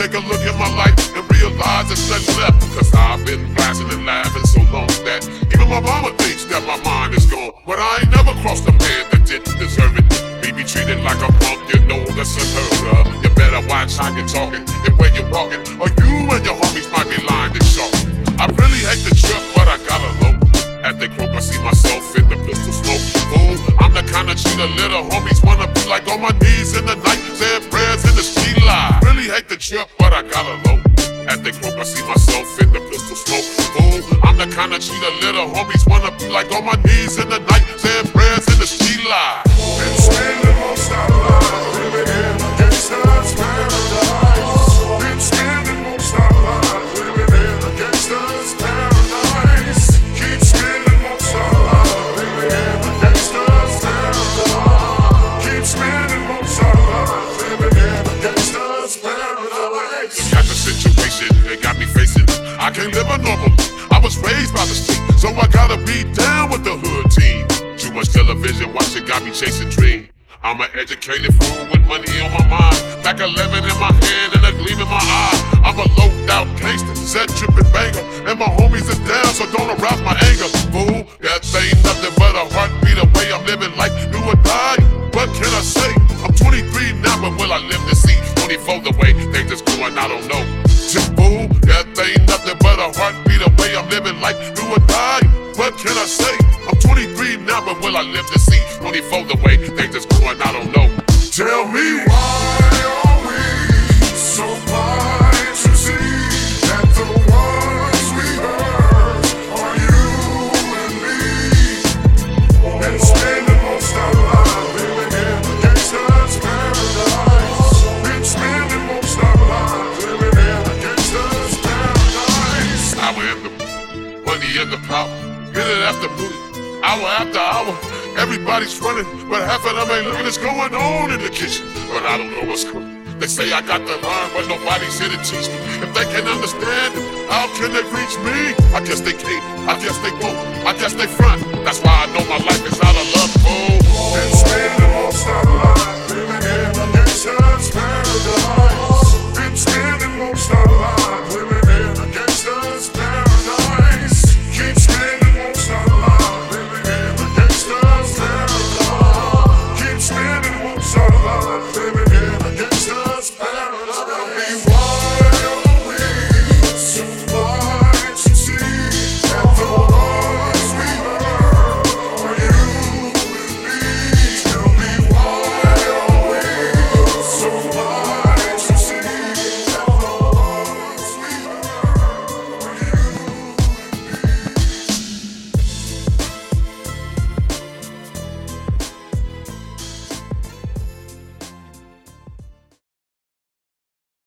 take a look at my life and realize there's nothing left. Cause I've been blasting and laughing so long that even my mama thinks that my mind is gone. But I ain't never crossed a man that didn't deserve it. Me be treated like a punk, you know that's unheard of. You better watch how you're talking and where you're walking, or you and your homies might be lying to sharp. I really hate the trip, but I gotta low. At the croak, I see myself in the pistol smoke. Fool, I'm the kind of cheater little homies wanna be like on my knees in the night, saying prayers the trip, but I got a low. At the croak, I see myself in the pistol smoke. Fool, I'm the kind of cheater little homies wanna be like on my knees in the night, can't live a normal. I was raised by the street, so I gotta be down with the hood team. Too much television watching got me chasing dream. I'm an educated fool with money on my mind. Back 11 in my hand and a gleam in my eye. I'm a low out gangster, set tripping banger. And my homies is down, so don't arouse my anger. Fool, that ain't nothing but a heartbeat away. I'm living like do or die. What can I say? I'm 23 now, but will I live to see 24 the way things is going? I don't know. Like do or die. What can I say? I'm 23 now, but will I live to see 24 the way things is going? I don't know. Tell me why after hour after hour. Everybody's running, but half of them ain't looking what's going on in the kitchen. But I don't know what's coming. They say I got the learn, but nobody's here to teach me. If they can't understand how can they reach me? I guess they can't. I guess they won't.